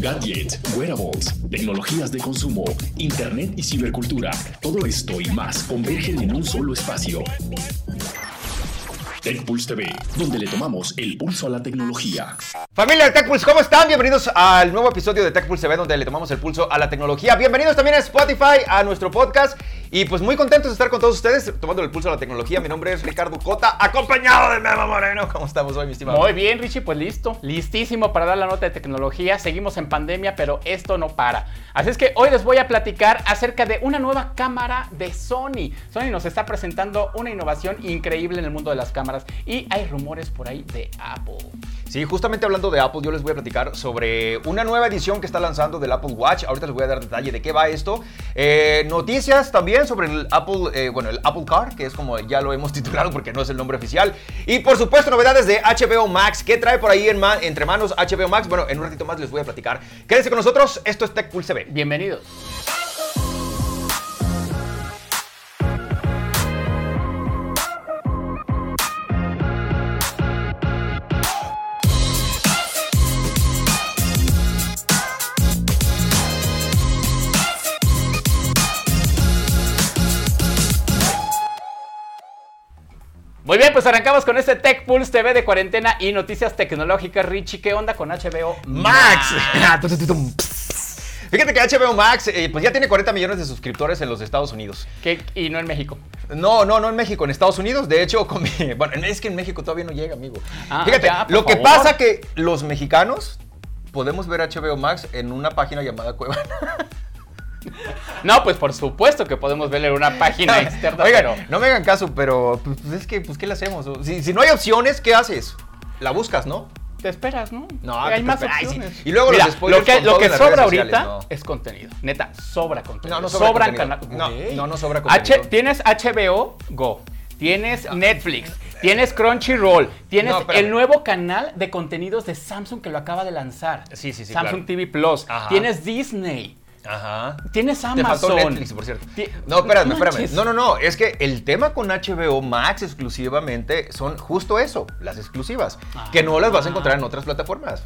gadgets, wearables, tecnologías de consumo, internet y cibercultura. Todo esto y más convergen en un solo espacio. TechPulse TV, donde le tomamos el pulso a la tecnología. Familia de TechPulse, ¿cómo están? Bienvenidos al nuevo episodio de TechPulse TV, donde le tomamos el pulso a la tecnología. Bienvenidos también a Spotify, a nuestro podcast. Y pues muy contentos de estar con todos ustedes, tomando el pulso a la tecnología. Mi nombre es Ricardo Cota, acompañado de Memo Moreno. ¿Cómo estamos hoy, mi estimado? Muy bien, Richie, pues listo, listísimo para dar la nota de tecnología. Seguimos en pandemia, pero esto no para. Así es que hoy les voy a platicar acerca de una nueva cámara de Sony. Sony nos está presentando una innovación increíble en el mundo de las cámaras y hay rumores por ahí de Apple. Sí, justamente hablando de Apple, yo les voy a platicar sobre una nueva edición que está lanzando del Apple Watch. Ahorita les voy a dar detalle de qué va esto. Eh, noticias también sobre el Apple, eh, bueno, el Apple Car, que es como ya lo hemos titulado porque no es el nombre oficial. Y por supuesto, novedades de HBO Max. ¿Qué trae por ahí en entre manos HBO Max? Bueno, en un ratito más les voy a platicar. Quédense con nosotros. Esto es Tech Pulse TV. Bienvenidos. Pues arrancamos con este Tech Pulse TV de cuarentena y noticias tecnológicas. Richie, ¿qué onda con HBO Max? Fíjate que HBO Max eh, pues ya tiene 40 millones de suscriptores en los Estados Unidos. ¿Y no en México? No, no, no en México, en Estados Unidos. De hecho, bueno, es que en México todavía no llega, amigo. Ah, Fíjate, lo que pasa que los mexicanos podemos ver HBO Max en una página llamada Cuevana. No, pues por supuesto que podemos verle una página externa. Oigan, no me hagan caso, pero pues, pues, es que, pues, ¿qué le hacemos? Si, no hay opciones, ¿qué haces? La buscas, ¿no? Te esperas, ¿no? No, hay más opciones. Y luego los lo que, lo que sobra ahorita es contenido. Neta, sobra contenido. No, no sobra Sobran. No, no, no sobra contenido. tienes HBO Go. Tienes Netflix, tienes Crunchyroll, tienes el nuevo canal de contenidos de Samsung que lo acaba de lanzar. Sí, sí, sí. Samsung TV Plus. Tienes Disney. Ajá. Tienes Amazon. Te Netflix, por cierto. No, espérame, espérame. No, no, no. Es que el tema con HBO Max exclusivamente son justo eso, las exclusivas. que no las vas a encontrar en otras plataformas.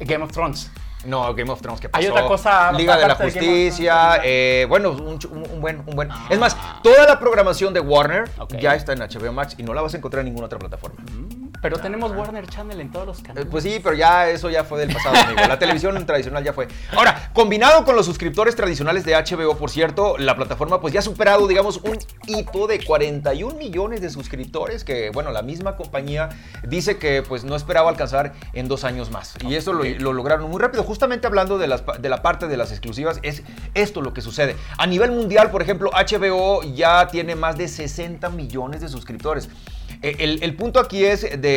Game of Thrones. No, Game of Thrones, ¿qué pasó? Hay otra cosa. Liga de la Justicia. Eh, bueno, un, buen. Un buen. Es más, ah. toda la programación de Warner ya está en HBO Max y no la vas a encontrar en ninguna otra plataforma. Mm. Pero tenemos Warner Channel en todos los canales. Pues sí, pero ya eso ya fue del pasado, amigo. La televisión tradicional ya fue. Ahora, combinado con los suscriptores tradicionales de HBO, por cierto, la plataforma pues ya ha superado, digamos, un hito de 41 millones de suscriptores que, bueno, la misma compañía dice que pues no esperaba alcanzar en dos años más. Y eso lo, lograron muy rápido. Justamente hablando de, las, de la parte de las exclusivas, es esto lo que sucede. A nivel mundial, por ejemplo, HBO ya tiene más de 60 millones de suscriptores. Eh, el, punto aquí es de,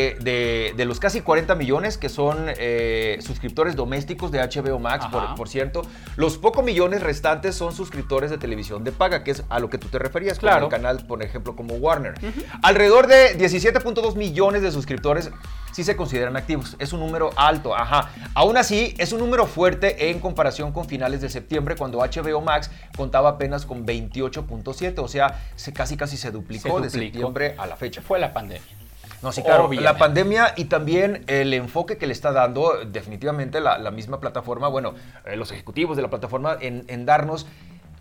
los casi 40 millones que son eh, suscriptores domésticos de HBO Max, por, cierto, los pocos millones restantes son suscriptores de televisión de paga, que es a lo que tú te referías, claro. con el canal, por ejemplo, como Warner. Alrededor de 17.2 millones de suscriptores sí se consideran activos. Es un número alto, ajá. Aún así, es un número fuerte en comparación con finales de septiembre, cuando HBO Max contaba apenas con 28.7, o sea, se, casi casi se duplicó, de septiembre a la fecha. Fue la pandemia. No, sí, claro, la pandemia y también el enfoque que le está dando definitivamente la, misma plataforma, bueno, eh, los ejecutivos de la plataforma en, en darnos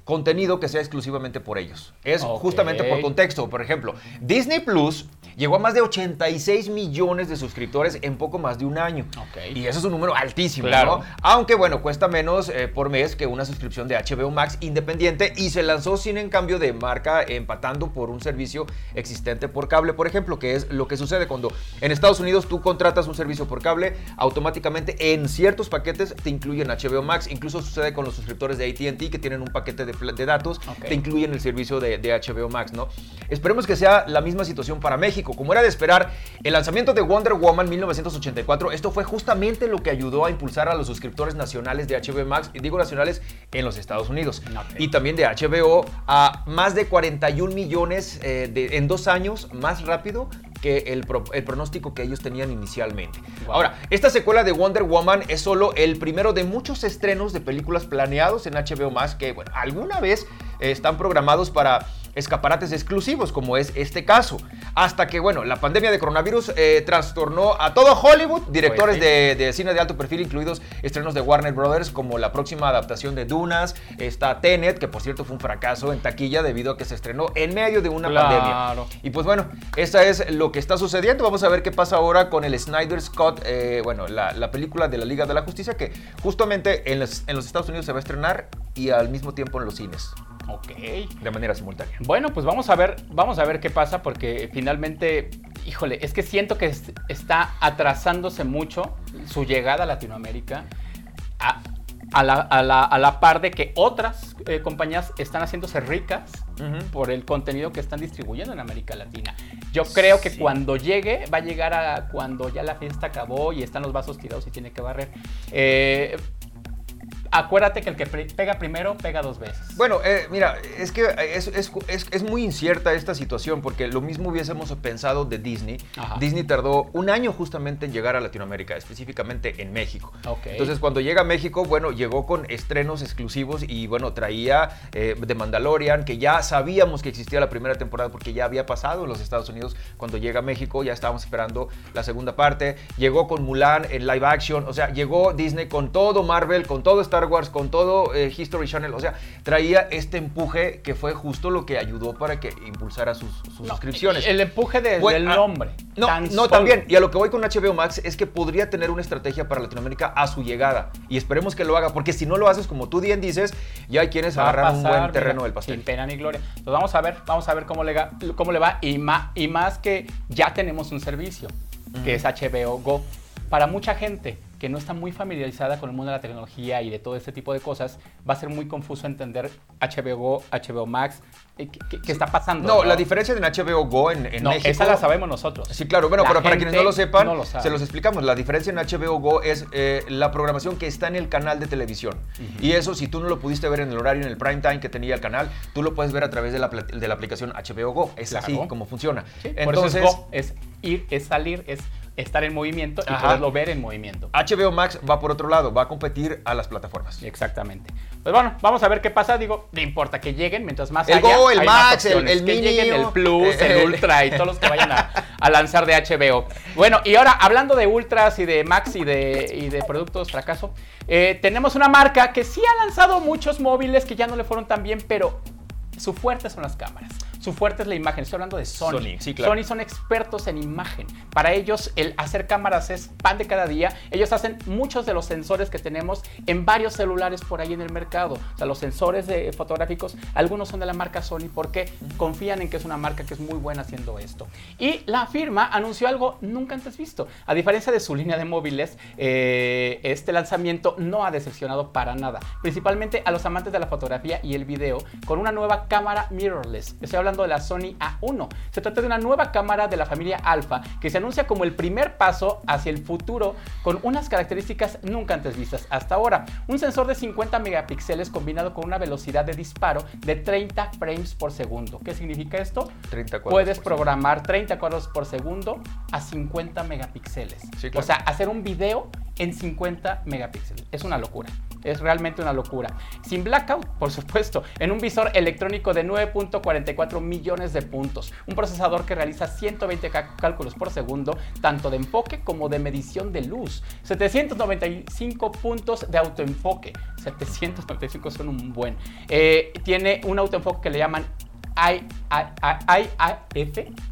contenido que sea exclusivamente por ellos. Es justamente por contexto. Por ejemplo, Disney Plus llegó a más de 86 millones de suscriptores en poco más de un año. Y eso es un número altísimo, claro. ¿no? Aunque bueno, cuesta menos eh, por mes que una suscripción de HBO Max independiente y se lanzó sin en cambio de marca empatando por un servicio existente por cable, por ejemplo, que es lo que sucede cuando en Estados Unidos tú contratas un servicio por cable, automáticamente en ciertos paquetes te incluyen HBO Max, incluso sucede con los suscriptores de AT&T que tienen un paquete de, datos, te incluyen el servicio de, de HBO Max, ¿no? Esperemos que sea la misma situación para México. Como era de esperar, el lanzamiento de Wonder Woman 1984, esto fue justamente lo que ayudó a impulsar a los suscriptores nacionales de HBO Max, y digo nacionales en los Estados Unidos, y también de HBO a más de 41 millones eh, en dos años, más rápido que el, pronóstico que ellos tenían inicialmente. Ahora, esta secuela de Wonder Woman es solo el primero de muchos estrenos de películas planeados en HBO Max que, bueno, alguna vez están programados para escaparates exclusivos, como es este caso. Hasta que, bueno, la pandemia de coronavirus eh, trastornó a todo Hollywood, directores pues de, cine de alto perfil, incluidos estrenos de Warner Brothers, como la próxima adaptación de Dunas, está Tenet, que por cierto fue un fracaso en taquilla debido a que se estrenó en medio de una pandemia. Y pues bueno, esa es lo que está sucediendo. Vamos a ver qué pasa ahora con el Snyder Scott, eh, bueno, la, película de la Liga de la Justicia, que justamente en los, en los Estados Unidos se va a estrenar y al mismo tiempo en los cines. Ok. De manera simultánea. Bueno, pues vamos a ver, vamos a ver qué pasa porque finalmente, híjole, es que siento que está atrasándose mucho su llegada a Latinoamérica. A, la, par de que otras eh, compañías están haciéndose ricas por el contenido que están distribuyendo en América Latina. Yo creo que cuando llegue, va a llegar a cuando ya la fiesta acabó y están los vasos tirados y tiene que barrer. Eh, acuérdate que el que pega primero pega dos veces. Bueno, eh, mira, es que es, muy incierta esta situación porque lo mismo hubiésemos pensado de Disney. Disney tardó un año justamente en llegar a Latinoamérica, específicamente en México. Entonces, cuando llega a México, bueno, llegó con estrenos exclusivos y bueno, traía eh, The Mandalorian, que ya sabíamos que existía la primera temporada porque ya había pasado en los Estados Unidos. Cuando llega a México, ya estábamos esperando la segunda parte. Llegó con Mulan en live action, o sea, llegó Disney con todo Marvel, con todo Star Wars, con todo eh, History Channel, o sea, traía este empuje que fue justo lo que ayudó para que impulsara sus, suscripciones. El empuje del ah, nombre. No, no también. Y a lo que voy con HBO Max es que podría tener una estrategia para Latinoamérica a su llegada. Y esperemos que lo haga, porque si no lo haces como tú bien dices, ya hay quienes agarran un buen terreno del pastel. Sin pena ni gloria. Pues vamos a ver, vamos a ver cómo le, cómo le va. Y más, y más que ya tenemos un servicio, que es HBO Go. Para mucha gente, que no está muy familiarizada con el mundo de la tecnología y de todo este tipo de cosas, va a ser muy confuso entender HBO Go, HBO Max, eh, qué, está pasando. No, la diferencia de HBO Go en, en no, Esa la sabemos nosotros. Sí, claro, bueno, pero para quienes no lo sepan, se los explicamos. La diferencia en HBO Go es eh, la programación que está en el canal de televisión. Y eso, si tú no lo pudiste ver en el horario, en el prime time que tenía el canal, tú lo puedes ver a través de la, de la aplicación HBO Go. Es así como funciona. Entonces, es ir, es salir, es estar en movimiento y poderlo ver en movimiento. HBO Max va por otro lado, va a competir a las plataformas. Exactamente. Pues bueno, vamos a ver qué pasa. Digo, no importa que lleguen, mientras más el Go, el Max, el, el que lleguen el Plus, el Ultra y todos los que vayan a, lanzar de HBO. Bueno, y ahora hablando de Ultras y de Max y de, y de productos fracaso, eh, tenemos una marca que sí ha lanzado muchos móviles que ya no le fueron tan bien, pero su fuerte son las cámaras. Su fuerte es la imagen. Estoy hablando de Sony. Sony, sí, claro. Sony son expertos en imagen. Para ellos, el hacer cámaras es pan de cada día. Ellos hacen muchos de los sensores que tenemos en varios celulares por ahí en el mercado. O sea, los sensores de fotográficos, algunos son de la marca Sony porque confían en que es una marca que es muy buena haciendo esto. Y la firma anunció algo nunca antes visto. A diferencia de su línea de móviles, eh, este lanzamiento no ha decepcionado para nada. Principalmente a los amantes de la fotografía y el video con una nueva cámara mirrorless. Estoy hablando de la Sony A1. Se trata de una nueva cámara de la familia Alpha que se anuncia como el primer paso hacia el futuro con unas características nunca antes vistas hasta ahora. Un sensor de 50 megapíxeles combinado con una velocidad de disparo de 30 frames por segundo. ¿Qué significa esto? 30 Puedes programar 30 cuadros por segundo a 50 megapíxeles. O sea, hacer un video en 50 megapíxeles. Es una locura. Es realmente una locura. Sin blackout, por supuesto, en un visor electrónico de 9.44 millones de puntos. Un procesador que realiza 120 cálculos por segundo, tanto de enfoque como de medición de luz. 795 puntos de autoenfoque. 795 son un buen. Eh, tiene un autoenfoque que le llaman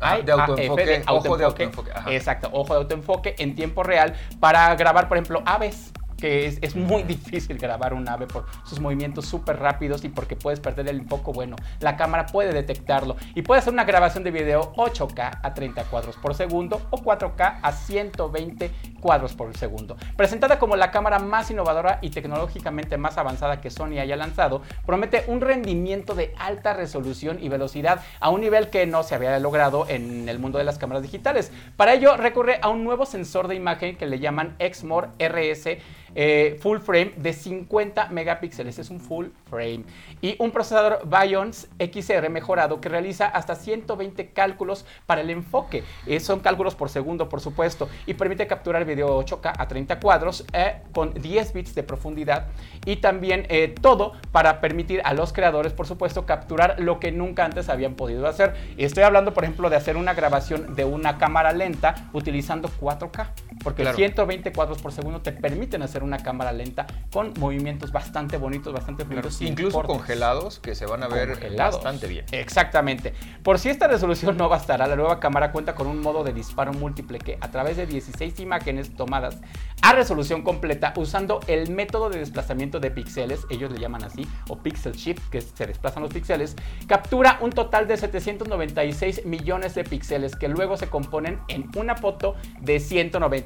Ah, de autoenfoque, ojo de autoenfoque. Exacto, ojo de autoenfoque en tiempo real para grabar, por ejemplo, aves que es, muy difícil grabar un ave por sus movimientos súper rápidos y porque puedes perder el enfoque. Bueno, la cámara puede detectarlo y puede hacer una grabación de video 8K a 30 cuadros por segundo o 4K a 120 cuadros por segundo. Presentada como la cámara más innovadora y tecnológicamente más avanzada que Sony haya lanzado, promete un rendimiento de alta resolución y velocidad a un nivel que no se había logrado en el mundo de las cámaras digitales. Para ello recurre a un nuevo sensor de imagen que le llaman Exmor RS eh, full frame de 50 megapíxeles. Es un full frame. Y un procesador Bions XR mejorado que realiza hasta 120 cálculos para el enfoque. Eh, son cálculos por segundo, por supuesto. Y permite capturar video 8K a 30 cuadros eh, con 10 bits de profundidad. Y también todo para permitir a los creadores, por supuesto, capturar lo que nunca antes habían podido hacer. Estoy hablando, por ejemplo, de hacer una grabación de una cámara lenta utilizando 4K. Porque 120 cuadros por segundo te permiten hacer una cámara lenta con movimientos bastante bonitos, bastante fluidos. incluso congelados que se van a ver bastante bien. Exactamente. Por si esta resolución no bastará, la nueva cámara cuenta con un modo de disparo múltiple que a través de 16 imágenes tomadas a resolución completa usando el método de desplazamiento de píxeles, ellos le llaman así, o pixel shift, que se desplazan los píxeles, captura un total de 796 millones de píxeles que luego se componen en una foto de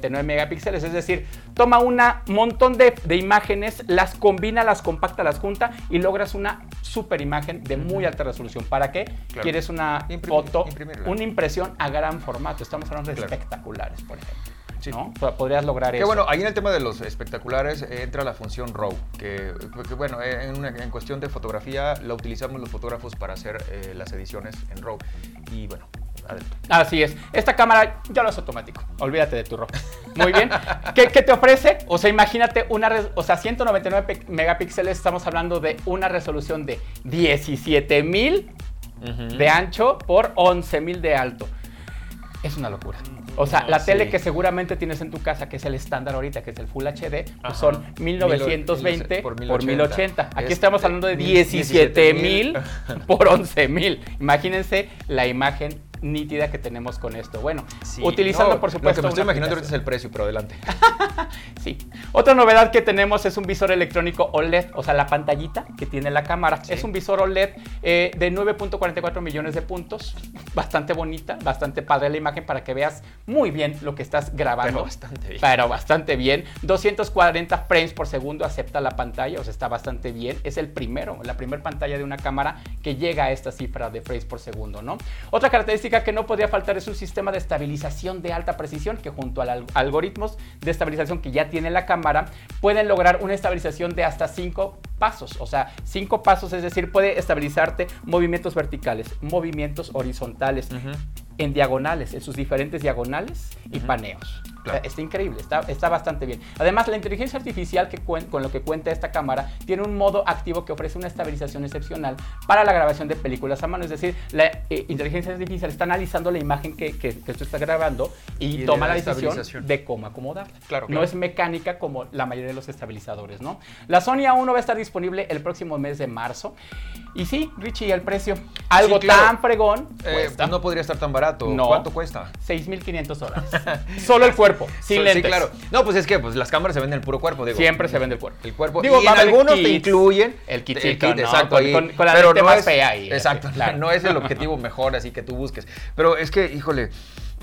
199 megapíxeles, es decir, toma un montón de, imágenes, las combina, las compacta, las junta y logras una super imagen de muy alta resolución. ¿Para qué? Quieres una foto, una impresión a gran formato. Estamos hablando de espectaculares, por ejemplo. ¿no? Podrías lograr que eso. bueno, ahí en el tema de los espectaculares eh, entra la función RAW, que, bueno, eh, en, cuestión de fotografía la utilizamos los fotógrafos para hacer eh, las ediciones en RAW. Y bueno, Así es. Esta cámara ya lo es automático. Olvídate de tu ropa. Muy bien. ¿Qué, te ofrece? O sea, imagínate una, o sea, 199 megapíxeles, estamos hablando de una resolución de 17.000 de ancho por 11.000 de alto. Es una locura. O sea, la tele que seguramente tienes en tu casa, que es el estándar ahorita, que es el Full HD, pues son 1920 por 1080. Aquí estamos hablando de 17.000 por 11.000. Imagínense la imagen nítida que tenemos con esto. Bueno, utilizando por supuesto. Lo que me estoy imaginando ahorita es el precio, pero adelante. sí. Otra novedad que tenemos es un visor electrónico OLED, o sea, la pantallita que tiene la cámara. Es un visor OLED eh, de 9.44 millones de puntos. Bastante bonita, bastante padre la imagen para que veas muy bien lo que estás grabando. Pero bastante bien. Pero bastante bien. 240 frames por segundo acepta la pantalla, o sea, está bastante bien. Es el primero, la primera pantalla de una cámara que llega a esta cifra de frames por segundo, ¿no? Otra característica que no podría faltar es un sistema de estabilización de alta precisión que junto a algoritmos de estabilización que ya tiene la cámara pueden lograr una estabilización de hasta 5 pasos, o sea, 5 pasos, es decir, puede estabilizarte movimientos verticales, movimientos horizontales, en diagonales, en sus diferentes diagonales y paneos está increíble, está, está bastante bien. Además, la inteligencia artificial que con lo que cuenta esta cámara tiene un modo activo que ofrece una estabilización excepcional para la grabación de películas a mano. Es decir, la eh, inteligencia artificial está analizando la imagen que, que, que tú estás grabando y, toma la decisión de cómo acomodarla. Claro, No es mecánica como la mayoría de los estabilizadores, ¿no? La Sony A1 va a estar disponible el próximo mes de marzo. Y sí, Richie, el precio. Algo tan fregón. Eh, no podría estar tan barato. ¿Cuánto cuesta? 6.500 dólares. Solo el cuerpo sin lentes. Sí, claro. No, pues es que pues, las cámaras se venden el puro cuerpo, digo. Siempre se vende el cuerpo. El cuerpo. Digo, y en algunos te incluyen el kit, el kit exacto. Con, con, la pero no más fea ahí. Exacto. No es el objetivo mejor así que tú busques. Pero es que, híjole,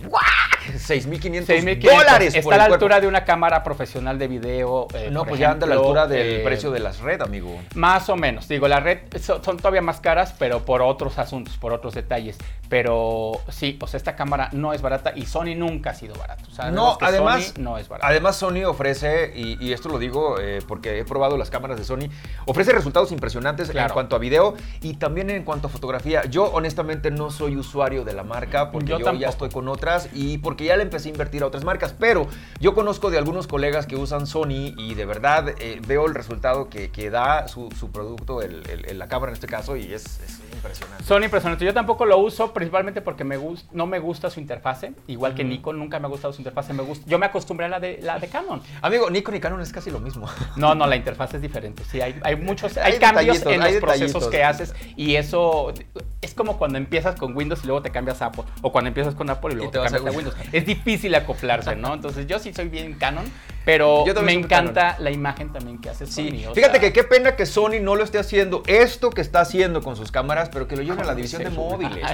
6.500 dólares. Está a la altura de una cámara profesional de video. Eh, no, pues ya anda a la altura del eh, precio de las red, amigo. Más o menos. Digo, la red son, todavía más caras, pero por otros asuntos, por otros detalles. Pero sí, o sea, esta cámara no es barata y Sony nunca ha sido barato. no, además, no es barato. Además, Sony ofrece, y, esto lo digo eh, porque he probado las cámaras de Sony, ofrece resultados impresionantes en cuanto a video y también en cuanto a fotografía. Yo, honestamente, no soy usuario de la marca porque yo, yo ya estoy con otra y porque ya le empecé a invertir a otras marcas. Pero yo conozco de algunos colegas que usan Sony y de verdad eh, veo el resultado que, que da su, producto, el, la cámara en este caso, y es, impresionante. Son impresionantes. Yo tampoco lo uso principalmente porque me no me gusta su interfase. Igual que Nikon, nunca me ha gustado su interfase. Me gusta, yo me acostumbré a la de, la de Canon. Amigo, Nikon y Canon es casi lo mismo. No, no, la interfaz es diferente. Sí, hay, hay muchos, hay, cambios en los procesos que haces y eso es como cuando empiezas con Windows y luego te cambias a Apple. O cuando empiezas con Apple y luego te, cambias a Windows. Es difícil acoplarse, ¿no? Entonces yo sí soy bien Canon, pero me encanta la imagen también que hace Sony. Sí. Fíjate que qué pena que Sony no lo esté haciendo esto que está haciendo con sus cámaras, pero que lo lleven a la división de móviles.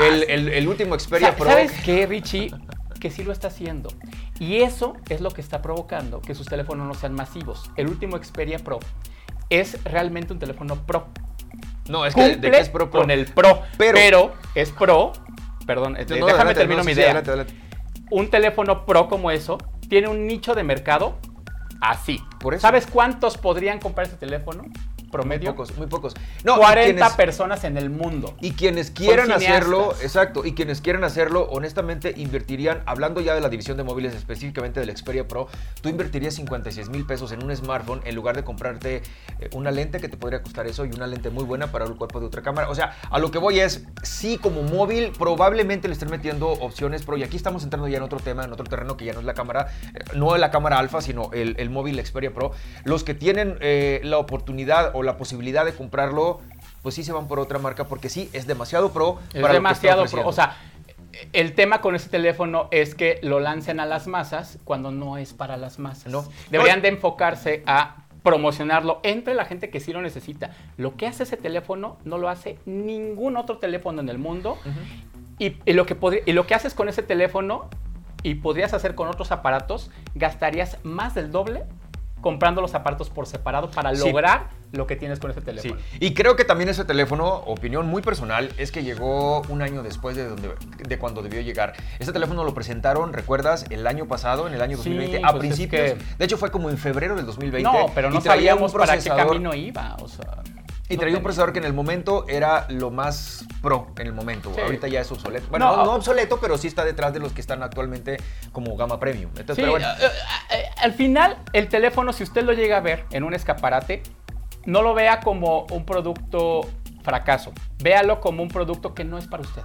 El, último Xperia Pro. ¿Sabes qué, Richie? Que sí lo está haciendo. Y eso es lo que está provocando que sus teléfonos no sean masivos. El último Xperia Pro es realmente un teléfono Pro. No, es que de es Pro, con el Pro, pero, es Pro. Perdón, este, déjame terminar mi idea. Un teléfono Pro como eso tiene un nicho de mercado Así. ¿Sabes cuántos podrían comprar este teléfono? Promedio. Muy pocos, muy pocos. No, 40 personas en el mundo. Y quienes quieran hacerlo, exacto, y quienes quieran hacerlo, honestamente invertirían, hablando ya de la división de móviles, específicamente del Xperia Pro, tú invertirías 56 mil pesos en un smartphone en lugar de comprarte eh, una lente que te podría costar eso y una lente muy buena para el cuerpo de otra cámara. O sea, a lo que voy es, sí, como móvil, probablemente le estén metiendo opciones Pro, y aquí estamos entrando ya en otro tema, en otro terreno que ya no es la cámara, eh, no la cámara alfa, sino el, móvil Xperia Pro. Los que tienen eh, la oportunidad o la posibilidad de comprarlo, pues sí se van por otra marca porque sí, es demasiado pro. Es demasiado pro. O sea, el tema con este teléfono es que lo lancen a las masas cuando no es para las masas. No. Deberían de enfocarse a promocionarlo entre la gente que sí lo necesita. Lo que hace ese teléfono no lo hace ningún otro teléfono en el mundo. y, lo que y lo que haces con ese teléfono y podrías hacer con otros aparatos, gastarías más del doble comprando los aparatos por separado para lograr lo que tienes con ese teléfono. Y creo que también ese teléfono, opinión muy personal, es que llegó un año después de, donde, de cuando debió llegar. Este teléfono lo presentaron, ¿recuerdas? El año pasado, en el año 2020, a pues principios. De hecho, fue como en febrero del 2020. No, pero no sabíamos para qué camino iba. O sea. Y traía un procesador que en el momento era lo más pro en el momento. Ahorita ya es obsoleto. Bueno, no, obsoleto, pero sí está detrás de los que están actualmente como gama premium. Entonces, pero bueno. Eh, eh, al final, el teléfono, si usted lo llega a ver en un escaparate, no lo vea como un producto fracaso. Véalo como un producto que no es para usted.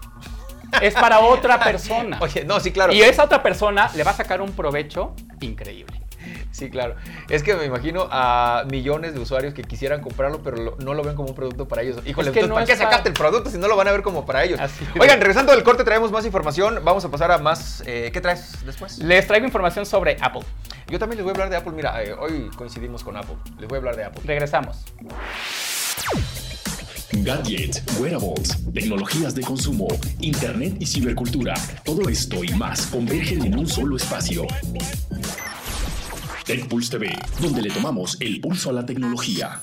Es para otra persona. Oye, no, sí, claro. Y esa otra persona le va a sacar un provecho increíble. Sí, claro. Es que me imagino a millones de usuarios que quisieran comprarlo, pero no lo ven como un producto para ellos. Híjole, ¿para qué sacaste el producto si no lo van a ver como para ellos? Oigan, regresando del corte, traemos más información. Vamos a pasar a más. Eh, ¿Qué traes después? Les traigo información sobre Apple. Yo también les voy a hablar de Apple. Mira, eh, hoy coincidimos con Apple. Les voy a hablar de Apple. Regresamos. Gadgets, wearables, tecnologías de consumo, internet y cibercultura. Todo esto y más convergen en un solo espacio. TechPulse TV, donde le tomamos el pulso a la tecnología.